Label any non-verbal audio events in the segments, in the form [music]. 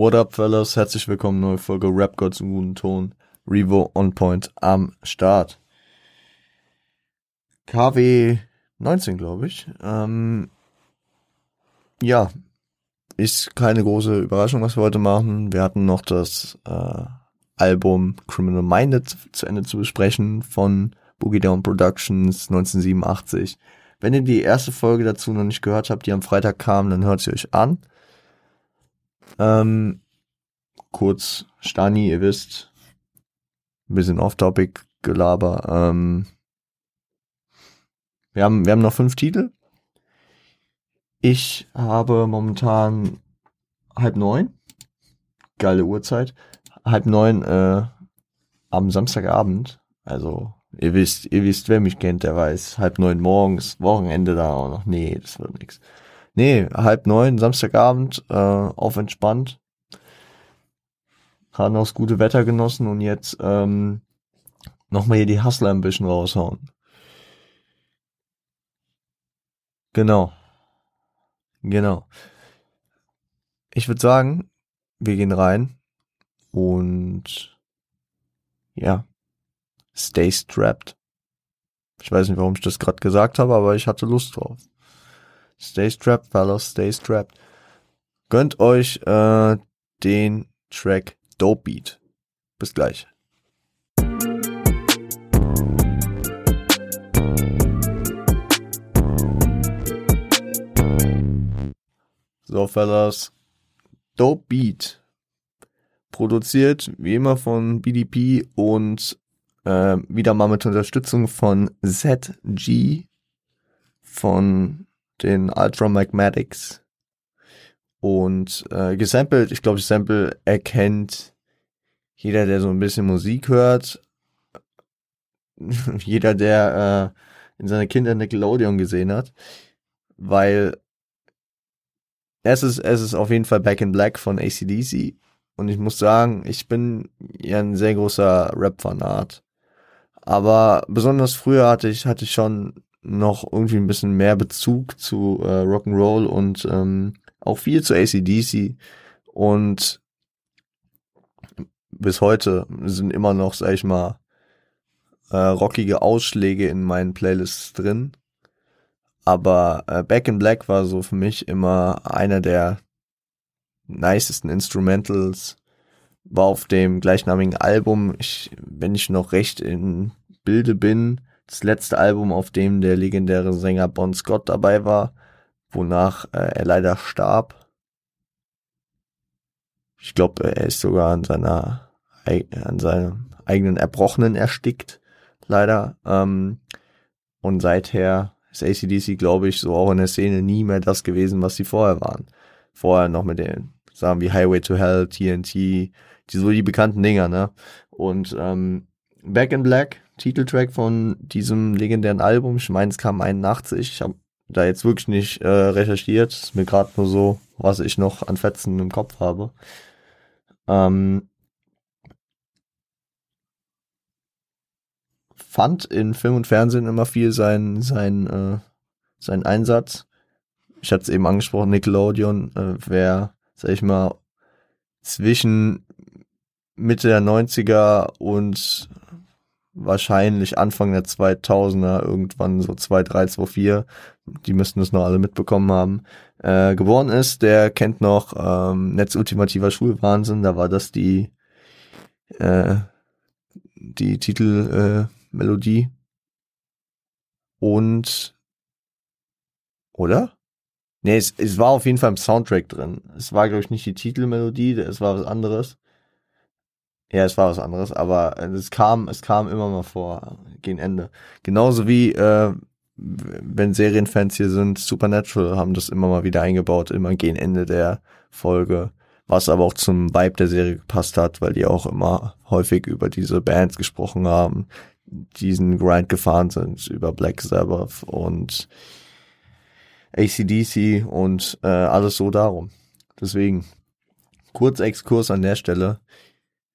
What up, fellas? Herzlich willkommen, neue Folge Rap Gods im guten Ton. Revo on Point am Start. KW 19, glaube ich. Ähm, ja, ist keine große Überraschung, was wir heute machen. Wir hatten noch das äh, Album Criminal Minded zu Ende zu besprechen von Boogie Down Productions 1987. Wenn ihr die erste Folge dazu noch nicht gehört habt, die am Freitag kam, dann hört sie euch an. Ähm, kurz, Stani, ihr wisst, ein bisschen off-topic Gelaber. Ähm, wir haben, wir haben noch fünf Titel. Ich habe momentan halb neun. Geile Uhrzeit. Halb neun äh, am Samstagabend. Also, ihr wisst, ihr wisst, wer mich kennt, der weiß. Halb neun morgens, Wochenende da auch noch. Nee, das wird nix. Nee, halb neun, Samstagabend, äh, auf entspannt. Haben auch das gute Wetter genossen und jetzt ähm, nochmal hier die Hustler ein bisschen raushauen. Genau. Genau. Ich würde sagen, wir gehen rein und ja, stay strapped. Ich weiß nicht, warum ich das gerade gesagt habe, aber ich hatte Lust drauf. Stay strapped, fellas, stay strapped. Gönnt euch äh, den Track Dope Beat. Bis gleich. So, fellas. Dope Beat. Produziert wie immer von BDP und äh, wieder mal mit Unterstützung von ZG von den Ultra Magmatics und äh, gesampelt, ich glaube, Sample erkennt jeder, der so ein bisschen Musik hört, [laughs] jeder, der äh, in seiner Kindheit Nickelodeon gesehen hat, weil es ist, es ist auf jeden Fall Back in Black von ACDC und ich muss sagen, ich bin ja ein sehr großer Rap-Fanat. Aber besonders früher hatte ich, hatte ich schon noch irgendwie ein bisschen mehr Bezug zu äh, Rock'n'Roll und ähm, auch viel zu ACDC und bis heute sind immer noch, sag ich mal, äh, rockige Ausschläge in meinen Playlists drin. Aber äh, Back in Black war so für mich immer einer der nicesten Instrumentals. War auf dem gleichnamigen Album, ich, wenn ich noch recht in Bilde bin, das letzte Album, auf dem der legendäre Sänger Bon Scott dabei war, wonach äh, er leider starb. Ich glaube, er ist sogar an seiner an seinem eigenen Erbrochenen erstickt, leider. Ähm, und seither ist ACDC, glaube ich, so auch in der Szene nie mehr das gewesen, was sie vorher waren. Vorher noch mit den Sachen wie Highway to Hell, TNT, die so die bekannten Dinger, ne? Und ähm, Back in Black Titeltrack von diesem legendären Album. Ich meine, es kam 81. Ich habe da jetzt wirklich nicht äh, recherchiert. Ist mir gerade nur so, was ich noch an Fetzen im Kopf habe. Ähm, fand in Film und Fernsehen immer viel sein sein äh, sein Einsatz. Ich hatte es eben angesprochen, Nickelodeon, äh, wer, sag ich mal, zwischen Mitte der 90er und wahrscheinlich Anfang der 2000er, irgendwann so 2, 3, 2, 4, die müssten es noch alle mitbekommen haben, äh, geboren ist, der kennt noch ähm, Netz ultimativer Schulwahnsinn, da war das die äh, die Titelmelodie äh, und oder? Nee, es, es war auf jeden Fall im Soundtrack drin. Es war, glaube ich, nicht die Titelmelodie, es war was anderes. Ja, es war was anderes, aber äh, es kam, es kam immer mal vor, gegen Ende. Genauso wie, äh, wenn Serienfans hier sind, Supernatural haben das immer mal wieder eingebaut, immer gegen Ende der Folge, was aber auch zum Vibe der Serie gepasst hat, weil die auch immer häufig über diese Bands gesprochen haben, diesen Grind gefahren sind, über Black Sabbath und ACDC und äh, alles so darum. Deswegen, kurz Exkurs an der Stelle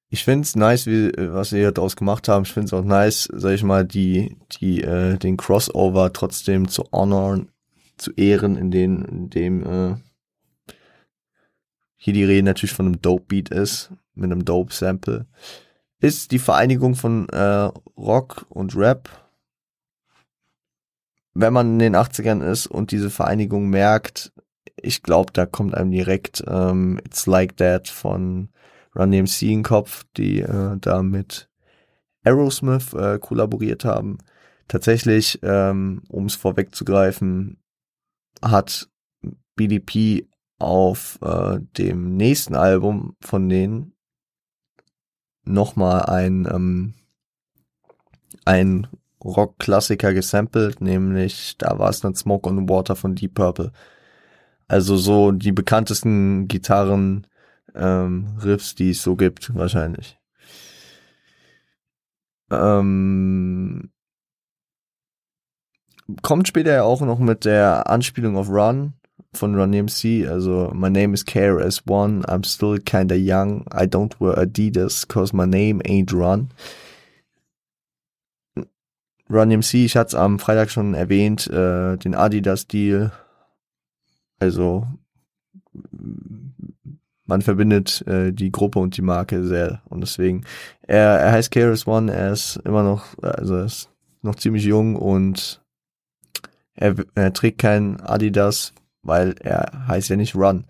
ich find's nice, wie, was sie hier draus gemacht haben. Ich find's auch nice, sag ich mal, die, die, äh, den Crossover trotzdem zu honoren, zu ehren, in den, in dem, äh, hier die Rede natürlich von einem Dope Beat ist, mit einem Dope Sample, ist die Vereinigung von äh, Rock und Rap. Wenn man in den 80ern ist und diese Vereinigung merkt, ich glaube, da kommt einem direkt ähm, It's Like That von Run DMC in Kopf, die äh, da mit Aerosmith äh, kollaboriert haben. Tatsächlich, ähm, um es vorwegzugreifen, hat BDP auf äh, dem nächsten Album von denen nochmal ein, ähm, ein Rock-Klassiker gesampelt, nämlich da war es dann Smoke on Water von Deep Purple. Also so die bekanntesten Gitarren ähm, Riffs, die es so gibt, wahrscheinlich. Ähm, kommt später ja auch noch mit der Anspielung auf Run von Run DMC, also My name is KRS-One, I'm still kinda young, I don't wear Adidas, cause my name ain't Run. Run DMC, ich hatte es am Freitag schon erwähnt, äh, den Adidas-Deal, also man verbindet äh, die Gruppe und die Marke sehr und deswegen er, er heißt KRS One, er ist immer noch also er ist noch ziemlich jung und er, er trägt kein Adidas, weil er heißt ja nicht Run.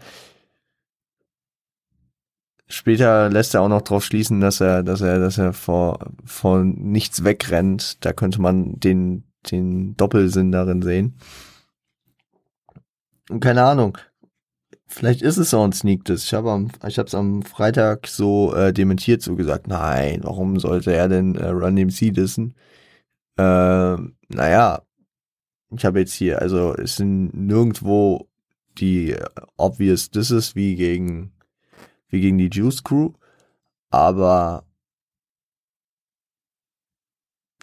Später lässt er auch noch drauf schließen, dass er, dass er, dass er vor, vor nichts wegrennt. Da könnte man den, den Doppelsinn darin sehen. Und keine Ahnung. Vielleicht ist es auch ein Sneak Diss. Ich habe es am Freitag so äh, dementiert, so gesagt, nein, warum sollte er denn äh, Run DMC dissen? Äh, naja, ich habe jetzt hier, also es sind nirgendwo die obvious Disses wie gegen wie gegen die Juice Crew, aber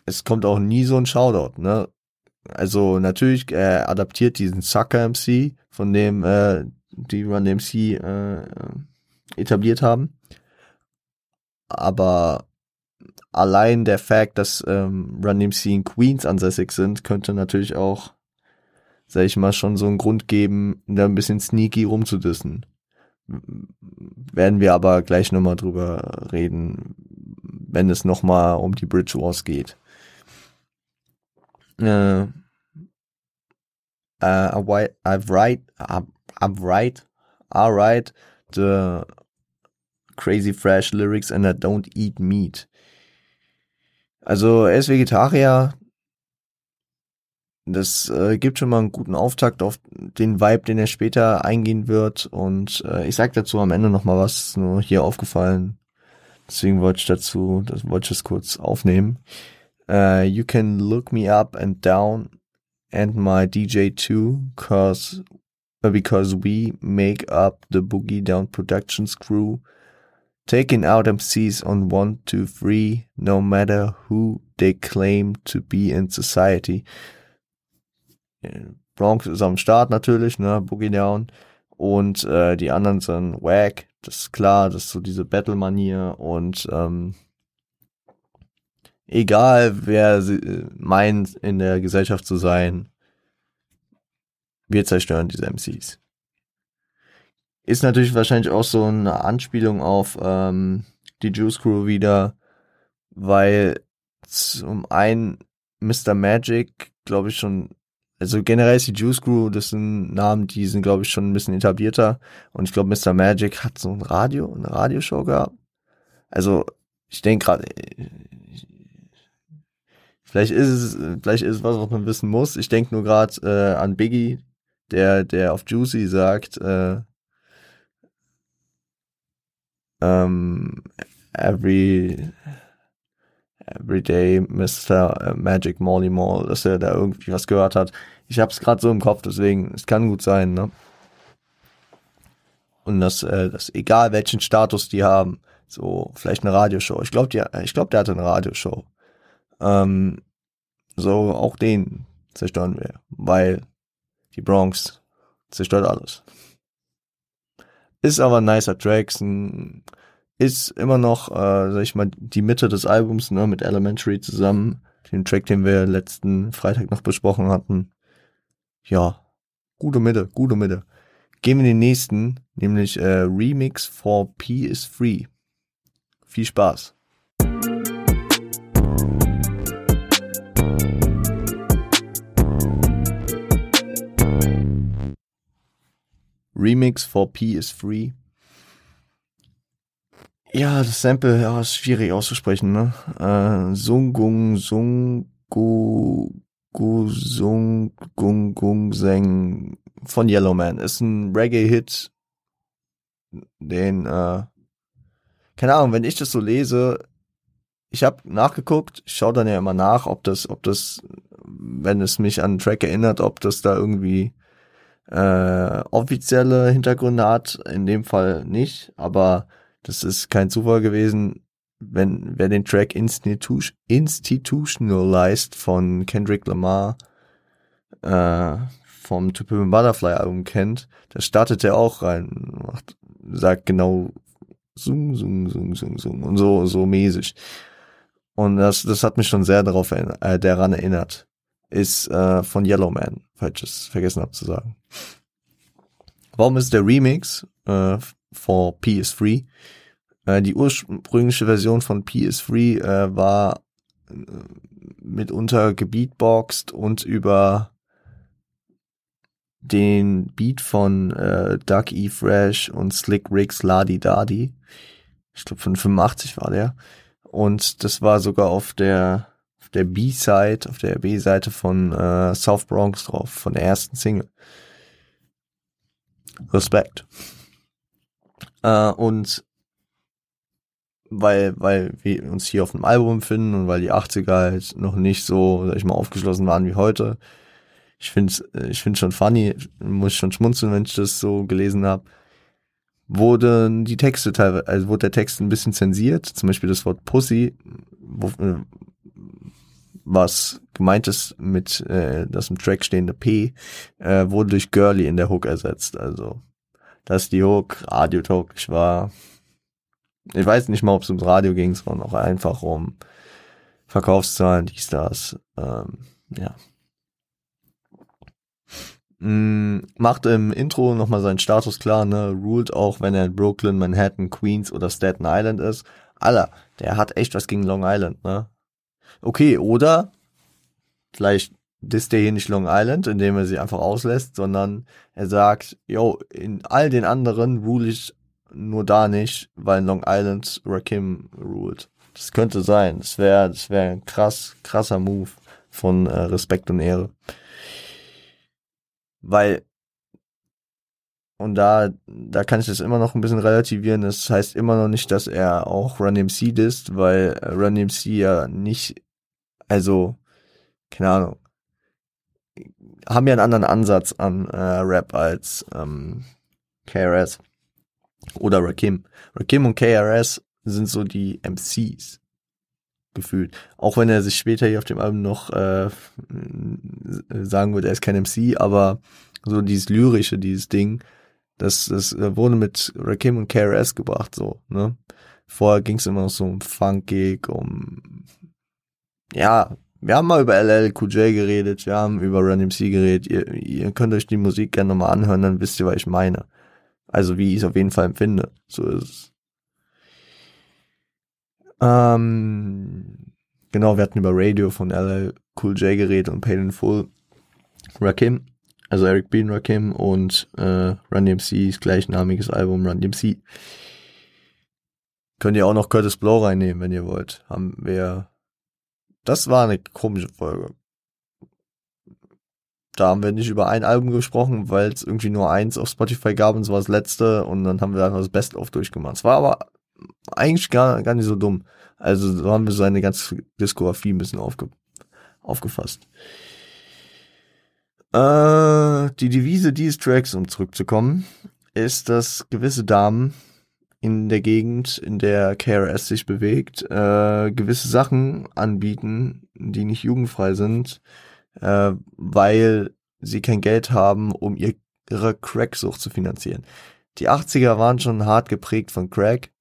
es kommt auch nie so ein Shoutout, ne? Also natürlich er adaptiert diesen Sucker MC, von dem äh, die Run MC äh, etabliert haben, aber allein der Fakt, dass ähm, Run DMC in Queens ansässig sind, könnte natürlich auch, sag ich mal, schon so einen Grund geben, da ein bisschen sneaky rumzudissen. Werden wir aber gleich nochmal drüber reden, wenn es nochmal um die Bridge Wars geht. Äh, uh, I've right, I'm right, the crazy fresh lyrics and I don't eat meat. Also er ist Vegetarier. Das äh, gibt schon mal einen guten Auftakt auf den Vibe, den er später eingehen wird. Und äh, ich sag dazu am Ende noch mal was, nur hier aufgefallen. Deswegen wollte ich dazu, das wollte ich es kurz aufnehmen. Uh, you can look me up and down and my DJ too, cause because we make up the Boogie Down Productions crew taking out MCs on one, two, three, no matter who they claim to be in society. Bronx ist am Start natürlich, ne, Boogie Down. Und äh, die anderen sind Wack, das ist klar, das ist so diese Battle-Manier und ähm, egal wer sie, äh, meint in der Gesellschaft zu sein, wir zerstören diese MCs. Ist natürlich wahrscheinlich auch so eine Anspielung auf ähm, die Juice Crew wieder, weil zum einen Mr. Magic, glaube ich, schon, also generell ist die Juice Crew, das sind Namen, die sind, glaube ich, schon ein bisschen etablierter. Und ich glaube, Mr. Magic hat so ein Radio, eine Radioshow gehabt. Also, ich denke gerade, vielleicht ist es, vielleicht ist es was, was man wissen muss. Ich denke nur gerade äh, an Biggie, der, der auf Juicy sagt, äh, um, every every day Mr. Magic Molly Mall, dass er da irgendwie was gehört hat. Ich hab's gerade so im Kopf, deswegen, es kann gut sein, ne? Und dass, äh, dass egal welchen Status die haben, so vielleicht eine Radioshow. Ich glaube, ich glaube, der hatte eine Radioshow. Ähm, so auch den zerstören wir, weil die Bronx zerstört alles. Ist aber ein nicer Track, ist immer noch, äh, sag ich mal, die Mitte des Albums, ne, mit Elementary zusammen. Den Track, den wir letzten Freitag noch besprochen hatten. Ja, gute Mitte, gute Mitte. Gehen wir den nächsten, nämlich äh, Remix for P is Free. Viel Spaß. Remix for P is Free. Ja, das Sample ja, ist schwierig auszusprechen, ne? Äh, Sungung, Sungu, Gu, Sung, Gung, Gung, Seng von Yellowman. Ist ein Reggae-Hit, den, äh, keine Ahnung, wenn ich das so lese, ich habe nachgeguckt, ich schaue dann ja immer nach, ob das, ob das, wenn es mich an einen Track erinnert, ob das da irgendwie äh, offizielle Hintergründe hat. In dem Fall nicht, aber das ist kein Zufall gewesen. Wenn wer den Track Institu Institutionalized von Kendrick Lamar äh, vom To Pimp Butterfly Album kennt, da startet er auch rein, macht, sagt genau Sung, Sung, Sung, Sung, Sung und so, so mäßig. Und das, das hat mich schon sehr darauf äh, daran erinnert. Ist äh, von Yellowman, falls ich es vergessen habe zu sagen. Warum ist der Remix äh, for PS3? Äh, die ursprüngliche Version von PS3 äh, war äh, mitunter gebeatboxt und über den Beat von äh, Doug E. Fresh und Slick Ricks Ladi Dadi. Ich glaube von 85 war der. Und das war sogar auf der der B-Side, auf der B-Seite von äh, South Bronx drauf, von der ersten Single. Respekt. Äh, und weil, weil wir uns hier auf dem Album finden und weil die 80er halt noch nicht so, sag ich mal, aufgeschlossen waren wie heute. Ich finde ich finde schon funny, muss schon schmunzeln, wenn ich das so gelesen habe. Wurden die Texte teilweise, also wurde der Text ein bisschen zensiert, zum Beispiel das Wort Pussy, wo, äh, was gemeint ist mit äh, das im Track stehende P, äh, wurde durch Girly in der Hook ersetzt. Also, dass die Hook radiotauglich war. Ich weiß nicht mal, ob es ums Radio ging, sondern auch einfach um Verkaufszahlen, dies, das. Ähm, ja. Mm, macht im Intro nochmal seinen Status klar, ne? Ruled auch, wenn er in Brooklyn, Manhattan, Queens oder Staten Island ist. Alter, der hat echt was gegen Long Island, ne? Okay, oder vielleicht disst er hier nicht Long Island, indem er sie einfach auslässt, sondern er sagt, yo, in all den anderen rule ich nur da nicht, weil Long Island Rakim ruled. Das könnte sein. Das wäre, das wäre ein krass, krasser Move von äh, Respekt und Ehre. Weil, und da, da kann ich das immer noch ein bisschen relativieren. Das heißt immer noch nicht, dass er auch Run MC disst, weil Run MC ja nicht also, keine Ahnung, haben ja einen anderen Ansatz an äh, Rap als ähm, KRS oder Rakim. Rakim und KRS sind so die MCs gefühlt. Auch wenn er sich später hier auf dem Album noch äh, sagen würde, er ist kein MC, aber so dieses lyrische, dieses Ding, das, das wurde mit Rakim und KRS gebracht, so, ne? Vorher ging es immer noch so um Funkig, um ja, wir haben mal über LL Cool J geredet, wir haben über Run MC geredet. Ihr, ihr könnt euch die Musik gerne nochmal anhören, dann wisst ihr, was ich meine. Also wie ich es auf jeden Fall empfinde. So ist es. Ähm, genau, wir hatten über Radio von LL Cool J geredet und Paid in Full. Rakim, also Eric B. Rakim und äh, Run DMC's gleichnamiges Album Run DMC. Könnt ihr auch noch Curtis Blow reinnehmen, wenn ihr wollt. Haben wir das war eine komische Folge. Da haben wir nicht über ein Album gesprochen, weil es irgendwie nur eins auf Spotify gab und es war das letzte und dann haben wir einfach das Best-of durchgemacht. Es war aber eigentlich gar, gar nicht so dumm. Also so haben wir seine ganze Diskografie ein bisschen aufge, aufgefasst. Äh, die Devise dieses Tracks, um zurückzukommen, ist, dass gewisse Damen in der Gegend, in der KRS sich bewegt, äh, gewisse Sachen anbieten, die nicht jugendfrei sind, äh, weil sie kein Geld haben, um ihre Cracksucht zu finanzieren. Die 80er waren schon hart geprägt von Crack,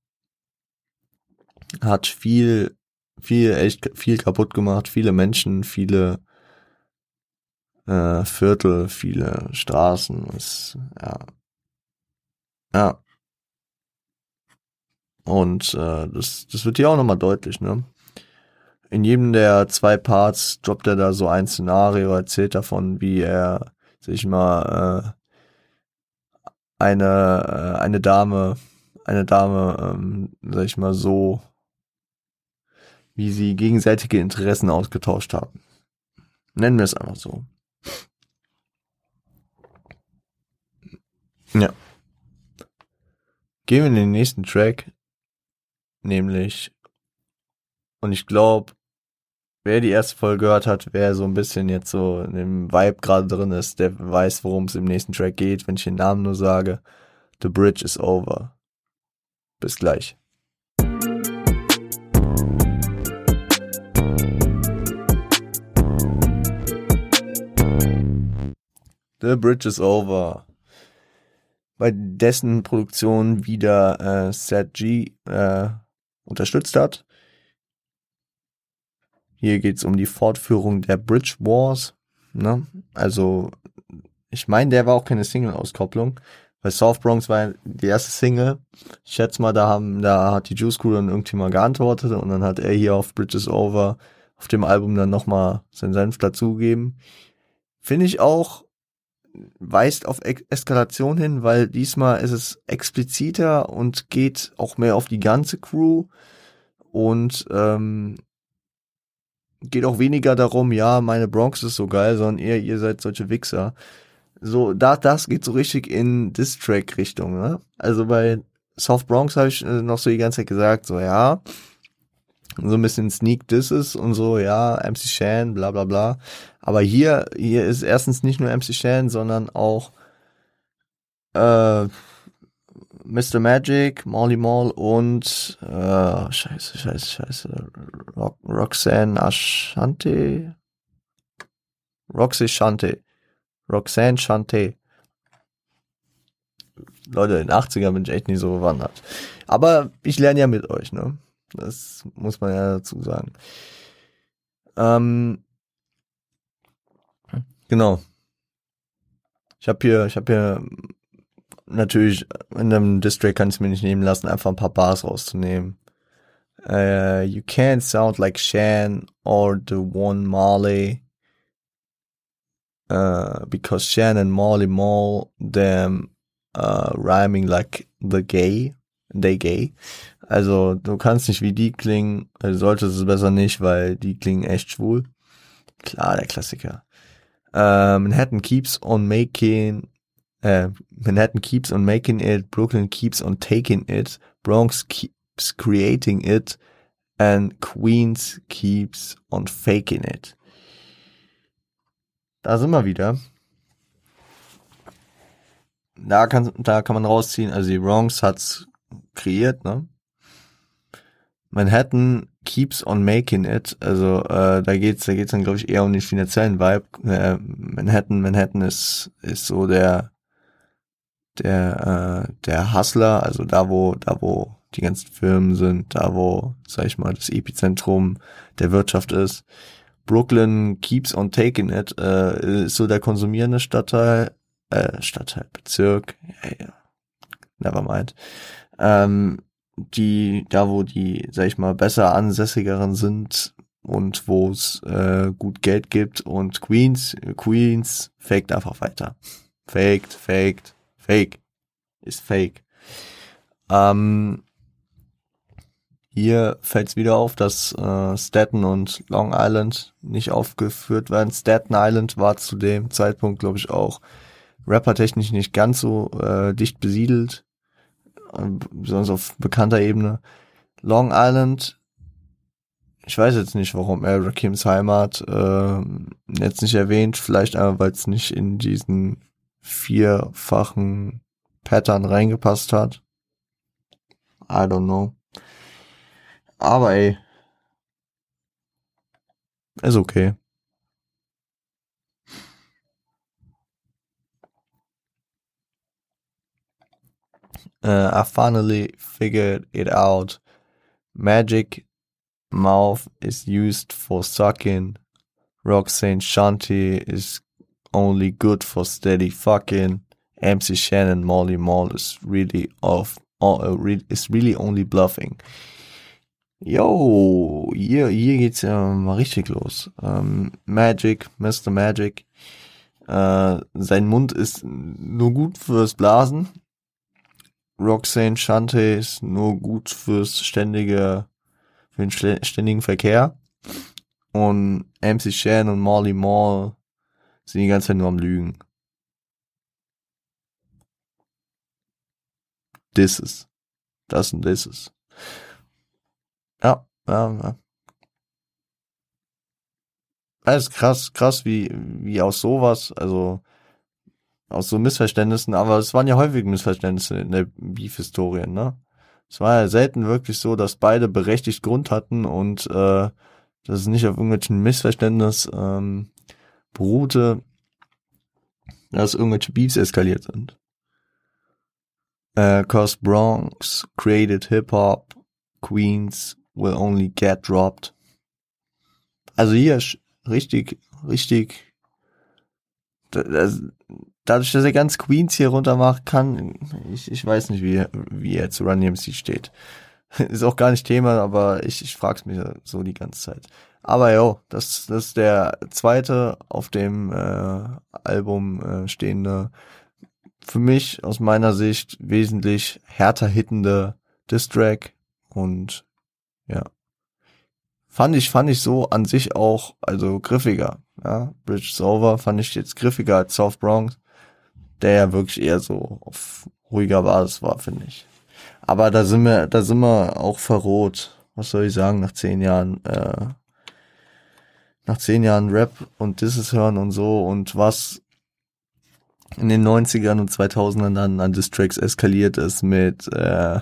hat viel, viel, echt viel kaputt gemacht, viele Menschen, viele äh, Viertel, viele Straßen, ist, ja, Ja. Und äh, das, das wird hier auch nochmal deutlich, ne? In jedem der zwei Parts droppt er da so ein Szenario, erzählt davon, wie er sich mal äh, eine, äh, eine Dame, eine Dame, ähm, sag ich mal, so, wie sie gegenseitige Interessen ausgetauscht haben. Nennen wir es einfach so. Ja. Gehen wir in den nächsten Track, nämlich, und ich glaube, wer die erste Folge gehört hat, wer so ein bisschen jetzt so in dem Vibe gerade drin ist, der weiß, worum es im nächsten Track geht, wenn ich den Namen nur sage. The Bridge is over. Bis gleich. The Bridge is over bei dessen Produktion wieder äh, Seth G äh, unterstützt hat. Hier geht's um die Fortführung der Bridge Wars. Ne? Also, ich meine, der war auch keine Single-Auskopplung. Weil Soft Bronx war die erste Single. Ich schätze mal, da haben, da hat die Juice Crew dann irgendwie mal geantwortet und dann hat er hier auf Bridges Over auf dem Album dann nochmal seinen Senf dazugegeben. Finde ich auch weist auf Eskalation hin, weil diesmal ist es expliziter und geht auch mehr auf die ganze Crew und ähm, geht auch weniger darum, ja, meine Bronx ist so geil, sondern eher ihr seid solche Wichser. So, da, das geht so richtig in Diss-Track-Richtung, ne? Also bei Soft Bronx habe ich äh, noch so die ganze Zeit gesagt, so, ja, so ein bisschen Sneak Disses und so, ja, MC Shan, bla bla bla. Aber hier, hier ist erstens nicht nur MC Shan, sondern auch äh, Mr. Magic, Molly Mall und äh, scheiße, scheiße, scheiße. Rock, Roxanne Ashante. Roxy Shante. Roxanne Shante. Leute, in den 80ern bin ich echt nicht so bewandert. Aber ich lerne ja mit euch, ne? Das muss man ja dazu sagen. Ähm, genau. Ich habe hier, ich habe hier natürlich in einem District kann ich mir nicht nehmen lassen, einfach ein paar Bars rauszunehmen. Uh, you can't sound like Shan or the one Marley. Uh, because Shan and Marley Mall them uh, rhyming like the gay, they gay. Also du kannst nicht wie die klingen, also solltest es besser nicht, weil die klingen echt schwul. Klar, der Klassiker. Äh, Manhattan keeps on making, äh, Manhattan keeps on making it, Brooklyn keeps on taking it, Bronx keeps creating it, and Queens keeps on faking it. Da sind wir wieder. Da kann, da kann man rausziehen, also die Bronx hat's kreiert, ne? Manhattan keeps on making it. Also äh, da geht's, da geht's dann glaube ich eher um den finanziellen Vibe. Äh, Manhattan, Manhattan ist ist so der der äh, der Hustler, also da wo da wo die ganzen Firmen sind, da wo sag ich mal das Epizentrum der Wirtschaft ist. Brooklyn keeps on taking it äh, ist so der konsumierende Stadtteil, äh, Stadtteil, Bezirk, ja, ja, never mind. Ähm, die, da wo die, sag ich mal, besser ansässigeren sind und wo es äh, gut Geld gibt und Queens, Queens faked einfach weiter. Faked, faked, fake. Ist fake. Ähm, hier fällt es wieder auf, dass äh, Staten und Long Island nicht aufgeführt werden. Staten Island war zu dem Zeitpunkt, glaube ich, auch rappertechnisch nicht ganz so äh, dicht besiedelt besonders auf bekannter Ebene. Long Island, ich weiß jetzt nicht, warum er Rakims Heimat äh, jetzt nicht erwähnt, vielleicht einfach, weil es nicht in diesen vierfachen Pattern reingepasst hat. I don't know. Aber ey, ist okay. Uh, I finally figured it out. Magic mouth is used for sucking. Roxanne Shanty is only good for steady fucking. MC Shannon, Molly Mall is really off, uh, is really only bluffing. Yo, hier, hier geht's mal richtig los. Ähm, Magic, Mr. Magic. Äh, sein Mund ist nur gut fürs Blasen. Roxane Shante ist nur gut fürs ständige, für den ständigen Verkehr. Und MC Shan und Molly Mall sind die ganze Zeit nur am Lügen. This is. Das und this is. Ja, ja, ja. Ist krass, krass, wie, wie aus sowas, also aus so Missverständnissen, aber es waren ja häufig Missverständnisse in der Beef-Historie, ne? Es war ja selten wirklich so, dass beide berechtigt Grund hatten und äh, dass es nicht auf irgendwelchen Missverständnis ähm, beruhte, dass irgendwelche Beefs eskaliert sind. Äh, Cause Bronx created Hip-Hop, Queens will only get dropped. Also hier richtig, richtig, das, dadurch, dass er ganz Queens hier runter macht, kann, ich, ich weiß nicht, wie, wie er zu Run DMC steht. [laughs] Ist auch gar nicht Thema, aber ich, ich frag's mich so die ganze Zeit. Aber jo, das, das ist der zweite auf dem äh, Album äh, stehende, für mich aus meiner Sicht wesentlich härter hittende Distrack und ja. Fand ich, fand ich so an sich auch, also griffiger. Ja, Bridge Over fand ich jetzt griffiger als South Bronx, der ja wirklich eher so auf ruhiger Basis war, finde ich. Aber da sind wir, da sind wir auch verroht. Was soll ich sagen, nach zehn Jahren, äh, nach zehn Jahren Rap und Disses hören und so und was in den 90ern und 2000ern dann an Distracks eskaliert ist mit äh,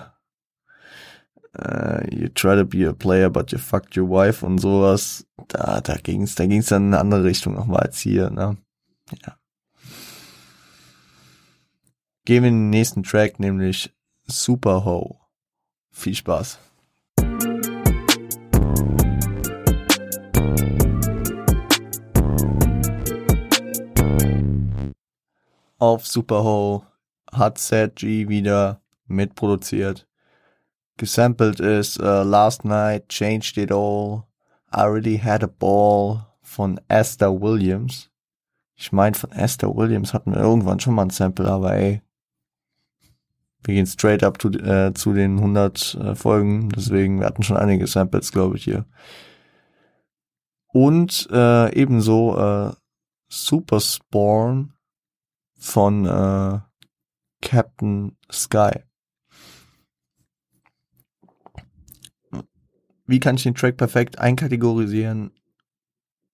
uh, you try to be a player, but you fucked your wife und sowas. Da, da ging's, da ging's dann in eine andere Richtung nochmal als hier, ne? Ja. Gehen wir in den nächsten Track, nämlich Super Ho. Viel Spaß. Auf Super Ho hat Sad G wieder mitproduziert gesampelt ist uh, Last Night, Changed It All, I Already Had a Ball von Esther Williams. Ich meine, von Esther Williams hatten wir irgendwann schon mal ein Sample, aber ey, wir gehen straight up to, äh, zu den 100 äh, Folgen, deswegen, wir hatten schon einige Samples, glaube ich, hier. Und äh, ebenso äh, Super Spawn von äh, Captain Sky. wie kann ich den Track perfekt einkategorisieren?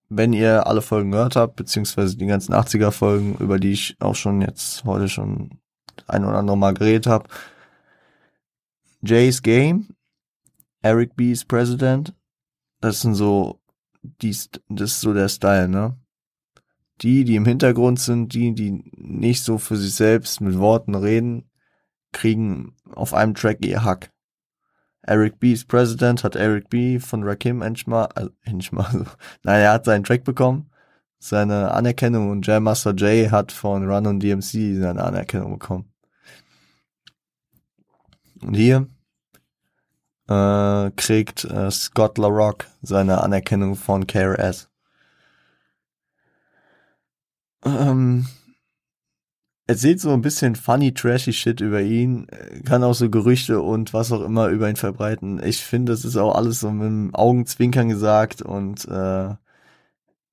Wenn ihr alle Folgen gehört habt, beziehungsweise die ganzen 80er Folgen, über die ich auch schon jetzt heute schon ein oder andere Mal geredet habe. Jay's Game, Eric B's President, das sind so, die, das ist so der Style, ne? Die, die im Hintergrund sind, die, die nicht so für sich selbst mit Worten reden, kriegen auf einem Track ihr Hack. Eric B. ist President, hat Eric B. von Rakim endlich mal, also so, [laughs] nein, er hat seinen Track bekommen, seine Anerkennung und Jam Master Jay hat von Run und DMC seine Anerkennung bekommen. Und hier äh, kriegt äh, Scott LaRock seine Anerkennung von KRS. Ähm, erzählt so ein bisschen funny, trashy Shit über ihn, kann auch so Gerüchte und was auch immer über ihn verbreiten. Ich finde, das ist auch alles so mit dem Augenzwinkern gesagt und äh,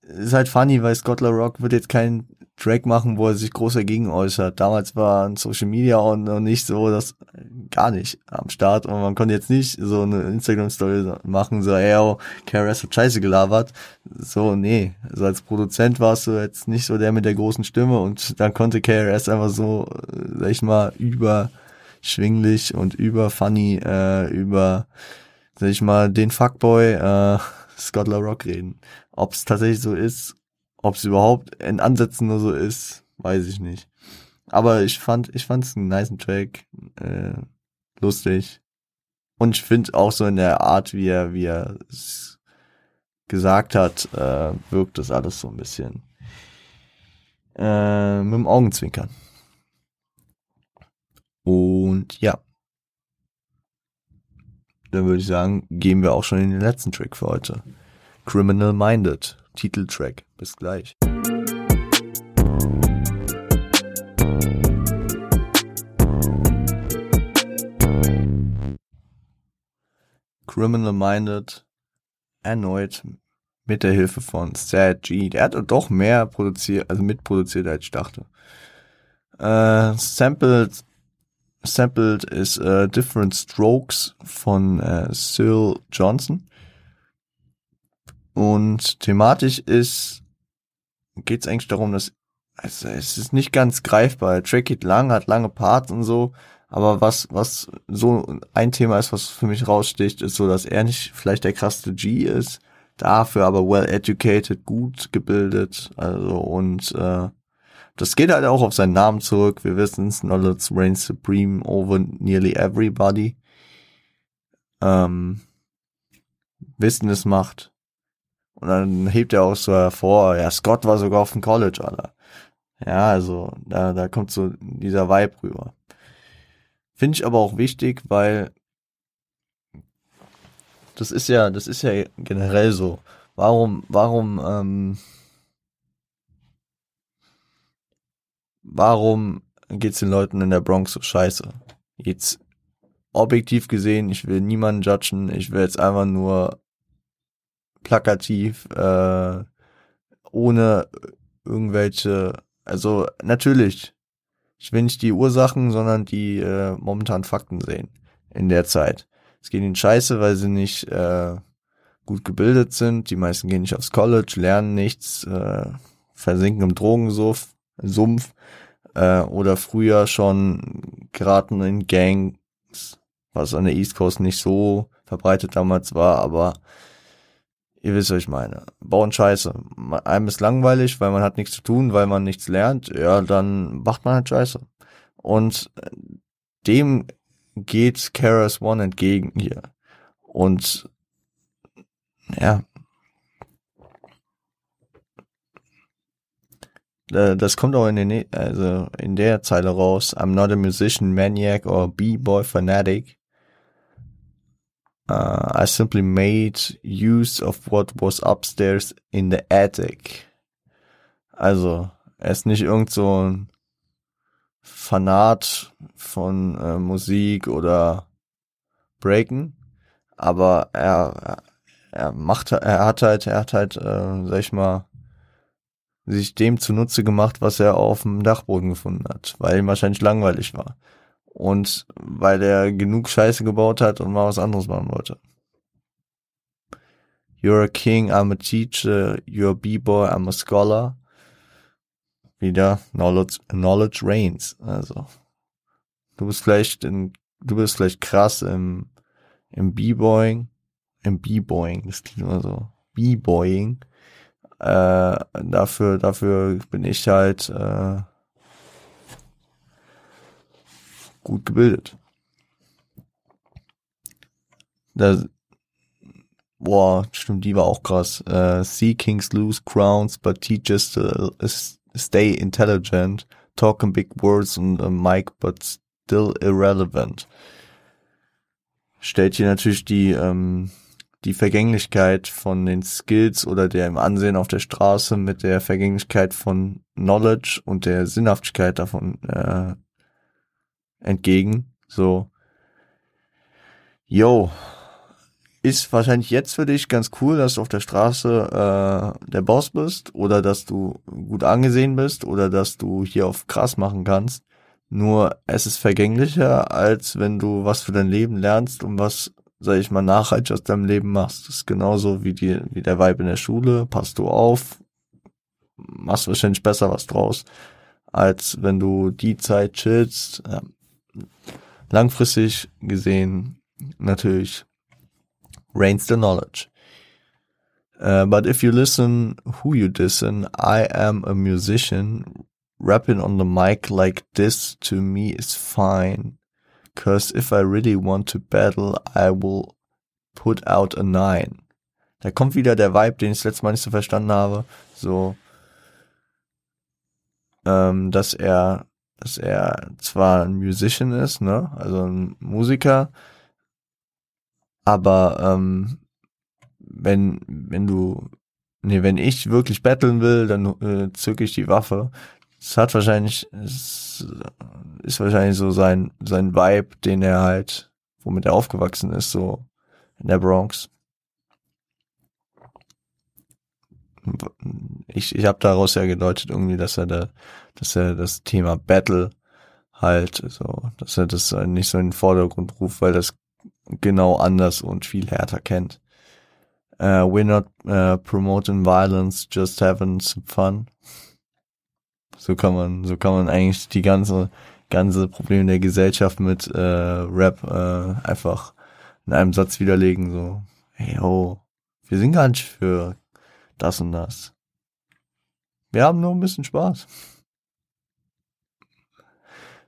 ist halt funny, weil Scott Rock wird jetzt kein Track machen, wo er sich groß dagegen äußert. Damals war ein Social Media und noch nicht so, das gar nicht am Start und man konnte jetzt nicht so eine Instagram-Story machen, so, ey, oh, KRS hat scheiße gelabert. So, nee. Also als Produzent warst du jetzt nicht so der mit der großen Stimme und dann konnte KRS einfach so, sag ich mal, überschwinglich und über funny, äh, über, sag ich mal, den Fuckboy, äh, Scott Rock reden. Ob es tatsächlich so ist, ob es überhaupt in Ansätzen nur so ist, weiß ich nicht. Aber ich fand, ich fand es einen nice Track, äh, lustig. Und ich finde auch so in der Art, wie er, wie er es gesagt hat, äh, wirkt das alles so ein bisschen äh, mit dem Augenzwinkern. Und ja. Dann würde ich sagen, gehen wir auch schon in den letzten Track für heute. Criminal Minded, Titeltrack. Bis gleich. Criminal Minded erneut mit der Hilfe von Sad G. Der hat doch mehr produziert, also mitproduziert, als ich dachte. Äh, sampled, sampled ist uh, Different Strokes von äh, Syl Johnson. Und thematisch ist, geht es eigentlich darum, dass also es ist nicht ganz greifbar. Track geht lang, hat lange Parts und so, aber was, was so ein Thema ist, was für mich raussticht, ist so, dass er nicht vielleicht der krasseste G ist, dafür aber well educated, gut gebildet, also und äh, das geht halt auch auf seinen Namen zurück. Wir wissen es, Knowledge reigns supreme over nearly everybody. Ähm, Wissen es macht. Und dann hebt er auch so hervor, ja, Scott war sogar auf dem College, Alter. Ja, also da, da kommt so dieser Vibe rüber. Finde ich aber auch wichtig, weil das ist ja, das ist ja generell so. Warum, warum, ähm, warum geht's den Leuten in der Bronx so scheiße? Jetzt objektiv gesehen, ich will niemanden judgen, ich will jetzt einfach nur plakativ, äh, ohne irgendwelche, also natürlich, ich will nicht die Ursachen, sondern die äh, momentanen Fakten sehen in der Zeit. Es geht ihnen scheiße, weil sie nicht äh, gut gebildet sind. Die meisten gehen nicht aufs College, lernen nichts, äh, versinken im Drogensumpf Sumpf, äh, oder früher schon geraten in Gangs, was an der East Coast nicht so verbreitet damals war, aber ihr wisst, was ich meine. Bauen Scheiße. Einem ist langweilig, weil man hat nichts zu tun, weil man nichts lernt, ja, dann macht man halt Scheiße. Und dem geht Karas One entgegen hier. Und ja. Äh, das kommt auch in, den, also in der Zeile raus. I'm not a musician, maniac or b-boy fanatic. Uh, I simply made use of what was upstairs in the attic. Also, er ist nicht irgend so ein Fanat von äh, Musik oder Breaken, aber er, er macht, er hat halt, er hat halt, äh, sag ich mal, sich dem zunutze gemacht, was er auf dem Dachboden gefunden hat, weil ihm wahrscheinlich langweilig war. Und weil er genug Scheiße gebaut hat und mal was anderes machen wollte. You're a king, I'm a teacher, you're a b-boy, I'm a scholar wieder Knowledge, Knowledge reigns. Also du bist vielleicht in, du bist vielleicht krass im, im B-Boying, im B-Boying, das klingt immer so, B-Boying. Äh, dafür, dafür bin ich halt äh, gut gebildet. Da, boah, stimmt, die war auch krass. Äh, See Kings lose crowns, but teachers still, is stay intelligent, talking big words on a mic, but still irrelevant. Stellt hier natürlich die, ähm, die Vergänglichkeit von den Skills oder der im Ansehen auf der Straße mit der Vergänglichkeit von Knowledge und der Sinnhaftigkeit davon äh, entgegen. So, yo, ist wahrscheinlich jetzt für dich ganz cool, dass du auf der Straße äh, der Boss bist oder dass du gut angesehen bist oder dass du hier auf krass machen kannst. Nur es ist vergänglicher, als wenn du was für dein Leben lernst und was, sag ich mal, nachhaltig aus deinem Leben machst. Das ist genauso wie die, wie der Vibe in der Schule. Passt du auf, machst wahrscheinlich besser was draus, als wenn du die Zeit chillst. Ja. Langfristig gesehen natürlich reigns the knowledge. Uh, but if you listen who you listen, I am a musician. Rapping on the mic like this to me is fine. Cause if I really want to battle, I will put out a nine. Da kommt wieder der Vibe, den ich das letzte Mal nicht so verstanden habe. So, ähm, dass er dass er zwar ein Musician ist, ne, also ein Musiker, aber ähm, wenn wenn du nee, wenn ich wirklich battlen will, dann äh, zücke ich die Waffe. Es hat wahrscheinlich es ist wahrscheinlich so sein sein Vibe, den er halt womit er aufgewachsen ist, so in der Bronx. Ich, ich habe daraus ja gedeutet irgendwie, dass er da, dass er das Thema Battle halt so, dass er das nicht so in den Vordergrund ruft, weil das genau anders und viel härter kennt. Uh, we're not uh, promoting violence, just having some fun. So kann man, so kann man eigentlich die ganze, ganze Probleme der Gesellschaft mit äh, Rap äh, einfach in einem Satz widerlegen. So, hey, oh, wir sind gar nicht für das und das. Wir haben nur ein bisschen Spaß.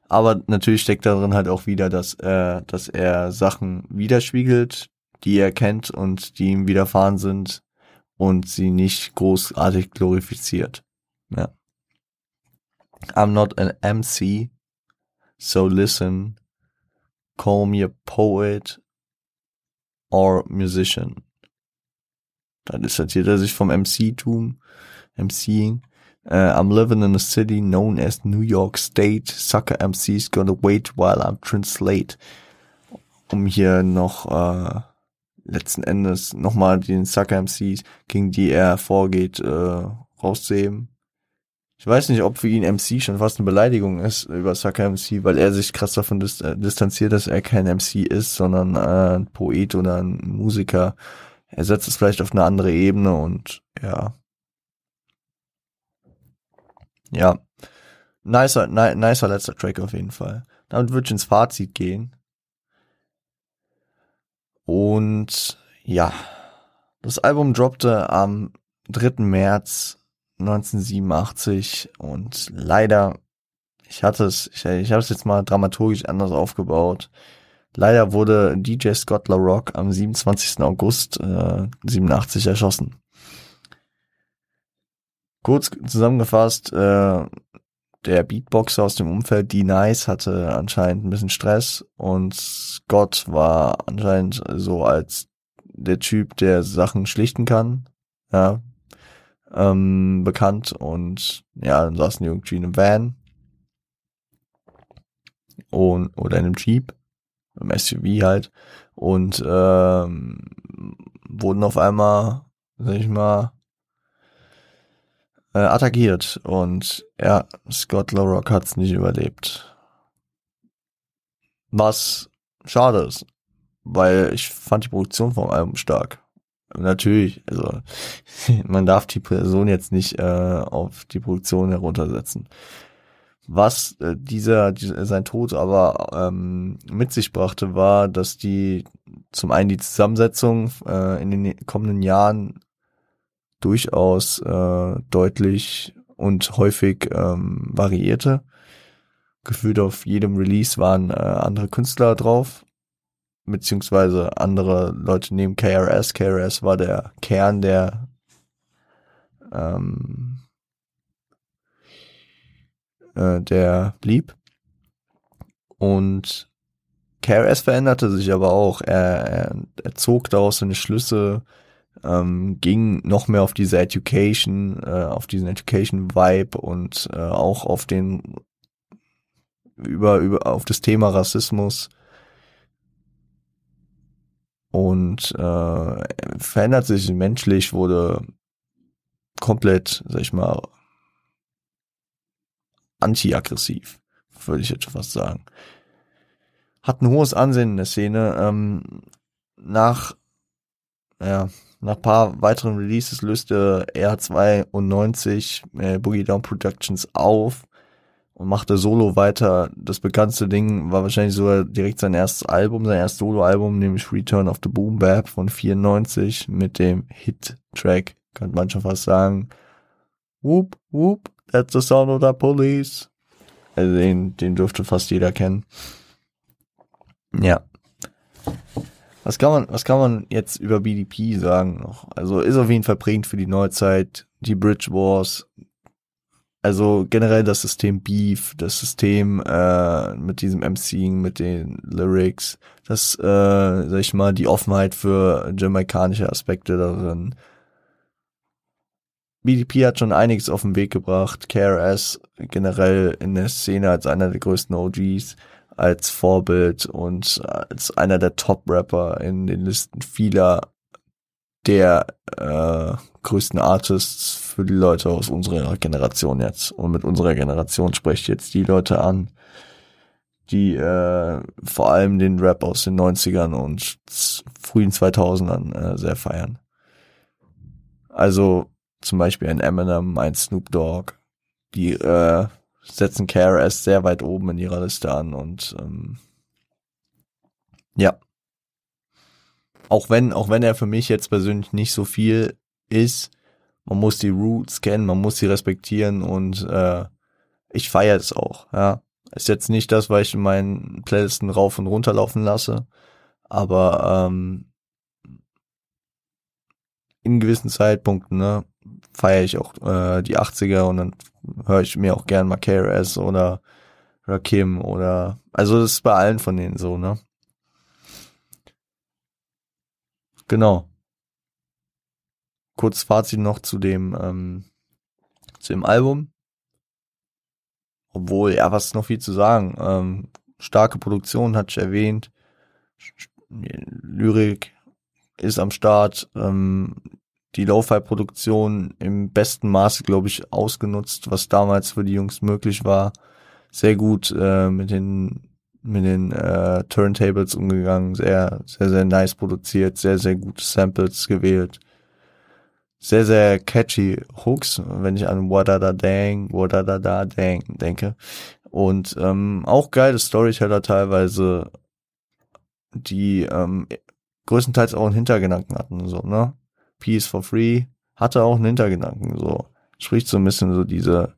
Aber natürlich steckt darin halt auch wieder, dass, äh, dass er Sachen widerspiegelt, die er kennt und die ihm widerfahren sind und sie nicht großartig glorifiziert. Ja. I'm not an MC, so listen, call me a poet or musician. Da distanziert er sich vom MC-Tum, MCing. Uh, I'm living in a city known as New York State. Sucker MCs gonna wait while I'm translate. Um hier noch äh, letzten Endes nochmal den Sucker MCs, gegen die er vorgeht, äh, rauszuheben. Ich weiß nicht, ob für ihn MC schon fast eine Beleidigung ist über Sucker MC, weil er sich krass davon dis äh, distanziert, dass er kein MC ist, sondern äh, ein Poet oder ein Musiker. Er setzt es vielleicht auf eine andere Ebene und ja, ja. Nicer, ni nicer letzter Track auf jeden Fall. Damit würde ich ins Fazit gehen. Und ja, das Album droppte am 3. März 1987 und leider, ich hatte es, ich, ich habe es jetzt mal dramaturgisch anders aufgebaut. Leider wurde DJ Scott LaRock am 27. August äh, 87 erschossen. Kurz zusammengefasst, äh, der Beatboxer aus dem Umfeld, D-Nice, hatte anscheinend ein bisschen Stress und Scott war anscheinend so als der Typ, der Sachen schlichten kann, ja, ähm, bekannt und ja, dann saßen die irgendwie in einem Van und oder in einem Jeep, im SUV halt und ähm, wurden auf einmal, sag ich mal, äh, attackiert und ja, Scott Lorock hat's nicht überlebt. Was schade ist, weil ich fand die Produktion vom Album stark. Natürlich, also [laughs] man darf die Person jetzt nicht äh, auf die Produktion heruntersetzen. Was äh, dieser, dieser sein Tod aber ähm, mit sich brachte, war, dass die zum einen die Zusammensetzung äh, in den kommenden Jahren durchaus äh, deutlich und häufig ähm, variierte. Gefühlt auf jedem Release waren äh, andere Künstler drauf, beziehungsweise andere Leute neben KRS. KRS war der Kern der ähm, äh, der blieb. Und KRS veränderte sich aber auch. Er, er, er zog daraus seine Schlüsse, ähm, ging noch mehr auf diese Education, äh, auf diesen Education-Vibe und äh, auch auf den über, über auf das Thema Rassismus und äh, verändert sich menschlich, wurde komplett, sag ich mal, anti-aggressiv, würde ich jetzt fast sagen. Hat ein hohes Ansehen in der Szene. Ähm, nach ja, nach paar weiteren Releases löste R92 äh, Boogie Down Productions auf und machte solo weiter. Das bekannteste Ding war wahrscheinlich sogar direkt sein erstes Album, sein erstes Solo-Album, nämlich Return of the Boom Bap von 94 mit dem Hit-Track, könnte man schon fast sagen. Whoop, whoop, that's the sound of the police. Also den, den dürfte fast jeder kennen. Ja. Was kann man, was kann man jetzt über BDP sagen noch? Also ist auf jeden Fall prägend für die Neuzeit, die Bridge Wars, also generell das System Beef, das System äh, mit diesem MCing, mit den Lyrics, das, äh, sag ich mal, die Offenheit für jamaikanische Aspekte darin. BDP hat schon einiges auf den Weg gebracht. KRS generell in der Szene als einer der größten OGs, als Vorbild und als einer der Top-Rapper in den Listen vieler der äh, größten Artists für die Leute aus unserer Generation jetzt. Und mit unserer Generation spreche ich jetzt die Leute an, die äh, vor allem den Rap aus den 90ern und frühen 2000ern äh, sehr feiern. Also zum Beispiel ein Eminem, ein Snoop Dogg, die äh, setzen KRS sehr weit oben in ihrer Liste an und ähm, ja. Auch wenn, auch wenn er für mich jetzt persönlich nicht so viel ist, man muss die Roots kennen, man muss sie respektieren und äh, ich feiere es auch, ja. Ist jetzt nicht das, was ich in meinen Playlisten rauf und runter laufen lasse, aber ähm, in gewissen Zeitpunkten, ne, feiere ich auch äh, die 80er und dann höre ich mir auch gern mal KRS oder Rakim oder also das ist bei allen von denen so, ne? Genau. Kurz Fazit noch zu dem ähm, zu dem Album. Obwohl, ja, was noch viel zu sagen. Ähm, starke Produktion hatte ich erwähnt. Lyrik ist am Start. Ähm, die Lo-Fi-Produktion im besten Maße, glaube ich, ausgenutzt, was damals für die Jungs möglich war. Sehr gut äh, mit den mit den äh, Turntables umgegangen, sehr, sehr, sehr nice produziert, sehr, sehr gute Samples gewählt. Sehr, sehr catchy Hooks, wenn ich an What Da Dang, What Da Da Dang denke. Und ähm, auch geile Storyteller teilweise, die ähm, größtenteils auch einen Hintergedanken hatten, so, ne? Peace for Free hatte auch einen Hintergedanken, so. Spricht so ein bisschen so diese,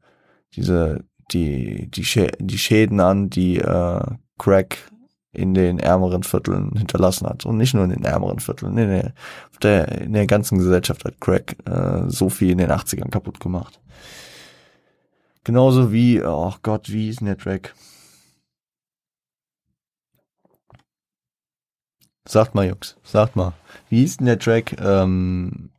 diese, die, die, Schä die Schäden an, die äh, Crack in den ärmeren Vierteln hinterlassen hat. Und nicht nur in den ärmeren Vierteln, in der, der, in der ganzen Gesellschaft hat Crack äh, so viel in den 80ern kaputt gemacht. Genauso wie, oh Gott, wie ist denn der Track? Sagt mal, Jungs, sagt mal. Wie hieß denn der Track, ähm,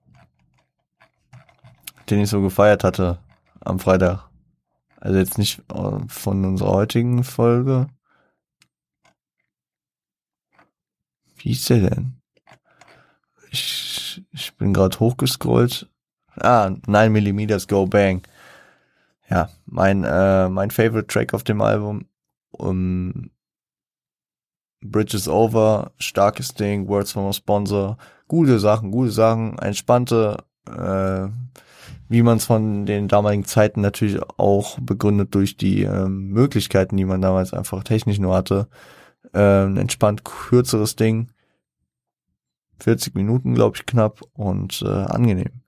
den ich so gefeiert hatte am Freitag? Also jetzt nicht äh, von unserer heutigen Folge. Wie hieß der denn? Ich, ich bin gerade hochgescrollt. Ah, 9 mm Go Bang. Ja, mein, äh, mein Favorite Track auf dem Album. Um, Bridges Over, starkes Ding, Words from a Sponsor, gute Sachen, gute Sachen, entspannte, äh, wie man es von den damaligen Zeiten natürlich auch begründet durch die äh, Möglichkeiten, die man damals einfach technisch nur hatte. Äh, ein entspannt kürzeres Ding, 40 Minuten, glaube ich, knapp und äh, angenehm.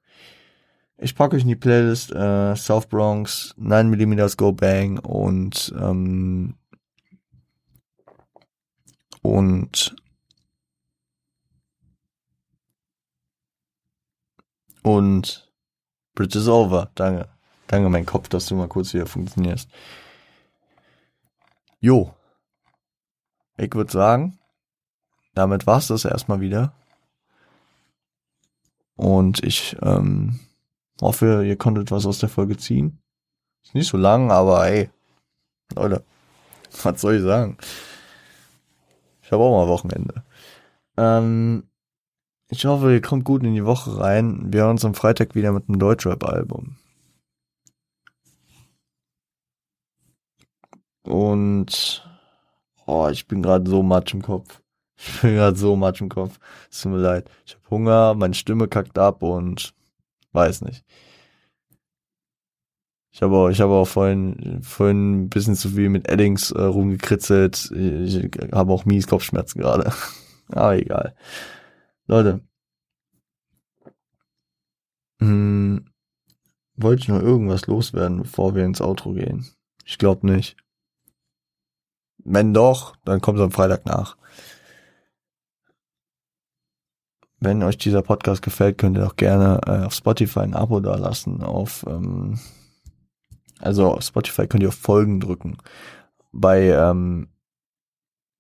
Ich packe euch in die Playlist äh, South Bronx, 9mm Go Bang und ähm, und und Bridge is over. Danke. Danke, mein Kopf, dass du mal kurz wieder funktionierst. Jo. Ich würde sagen, damit war's das erstmal wieder. Und ich ähm, hoffe, ihr konntet was aus der Folge ziehen. Ist nicht so lang, aber ey, Leute, [laughs] was soll ich sagen? Ich habe auch mal Wochenende. Ähm, ich hoffe, ihr kommt gut in die Woche rein. Wir hören uns am Freitag wieder mit einem Deutschrap-Album. Und oh, ich bin gerade so matsch im Kopf. Ich bin gerade so matsch im Kopf. Es tut mir leid. Ich habe Hunger, meine Stimme kackt ab und weiß nicht. Ich habe auch, ich auch vorhin, vorhin ein bisschen zu viel mit Eddings äh, rumgekritzelt. Ich habe auch mies Kopfschmerzen gerade. [laughs] Aber egal. Leute. Hm, wollte ich noch irgendwas loswerden, bevor wir ins Outro gehen? Ich glaube nicht. Wenn doch, dann kommt es am Freitag nach. Wenn euch dieser Podcast gefällt, könnt ihr auch gerne äh, auf Spotify ein Abo dalassen, auf ähm, Also auf Spotify könnt ihr auf Folgen drücken. Bei, ähm,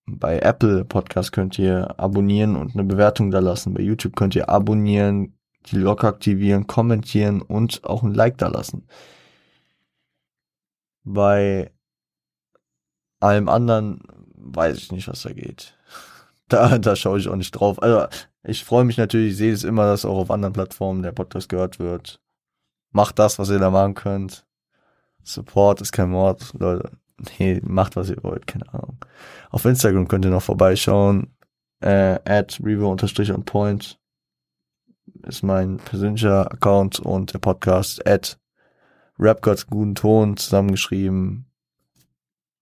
bei Apple Podcast könnt ihr abonnieren und eine Bewertung da lassen. Bei YouTube könnt ihr abonnieren, die Glocke aktivieren, kommentieren und auch ein Like da lassen. Bei allem anderen weiß ich nicht, was da geht. [laughs] Da, da schaue ich auch nicht drauf. Also ich freue mich natürlich, ich sehe es immer, dass auch auf anderen Plattformen der Podcast gehört wird. Macht das, was ihr da machen könnt. Support ist kein Mord, Leute. Nee, macht, was ihr wollt, keine Ahnung. Auf Instagram könnt ihr noch vorbeischauen. Äh, at Revo-on Point ist mein persönlicher Account und der Podcast at Rapgods guten Ton zusammengeschrieben.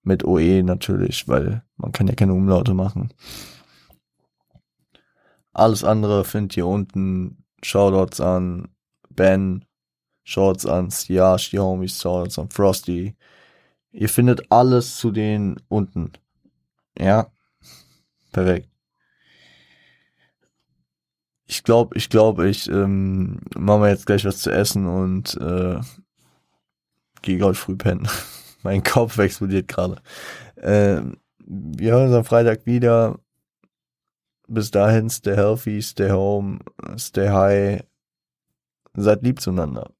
Mit OE natürlich, weil man kann ja keine Umlaute machen. Alles andere findet ihr unten. Shoutouts an Ben, Shoutouts an Siash, die Homies, Shoutouts an Frosty. Ihr findet alles zu den unten. Ja, perfekt. Ich glaube, ich glaube, ich ähm, mache mir jetzt gleich was zu essen und äh, gehe gerade früh pennen. [laughs] [laughs] mein Kopf explodiert gerade. Äh, wir hören uns am Freitag wieder. Bis dahin, stay healthy, stay home, stay high. Seid lieb zueinander.